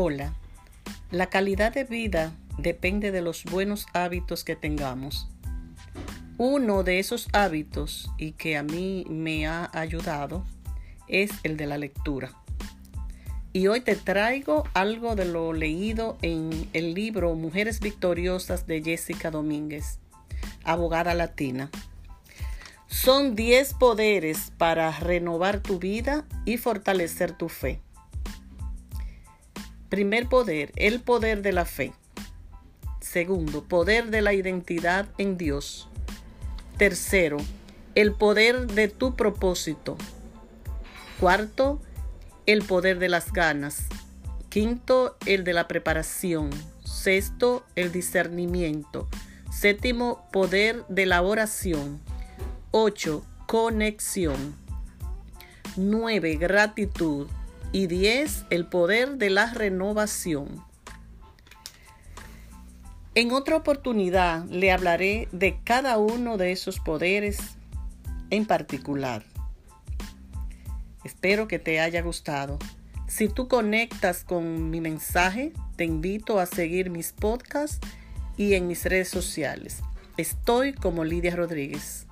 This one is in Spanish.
Hola, la calidad de vida depende de los buenos hábitos que tengamos. Uno de esos hábitos y que a mí me ha ayudado es el de la lectura. Y hoy te traigo algo de lo leído en el libro Mujeres Victoriosas de Jessica Domínguez, abogada latina. Son 10 poderes para renovar tu vida y fortalecer tu fe. Primer poder, el poder de la fe. Segundo, poder de la identidad en Dios. Tercero, el poder de tu propósito. Cuarto, el poder de las ganas. Quinto, el de la preparación. Sexto, el discernimiento. Séptimo, poder de la oración. Ocho, conexión. Nueve, gratitud. Y diez, el poder de la renovación. En otra oportunidad le hablaré de cada uno de esos poderes en particular. Espero que te haya gustado. Si tú conectas con mi mensaje, te invito a seguir mis podcasts y en mis redes sociales. Estoy como Lidia Rodríguez.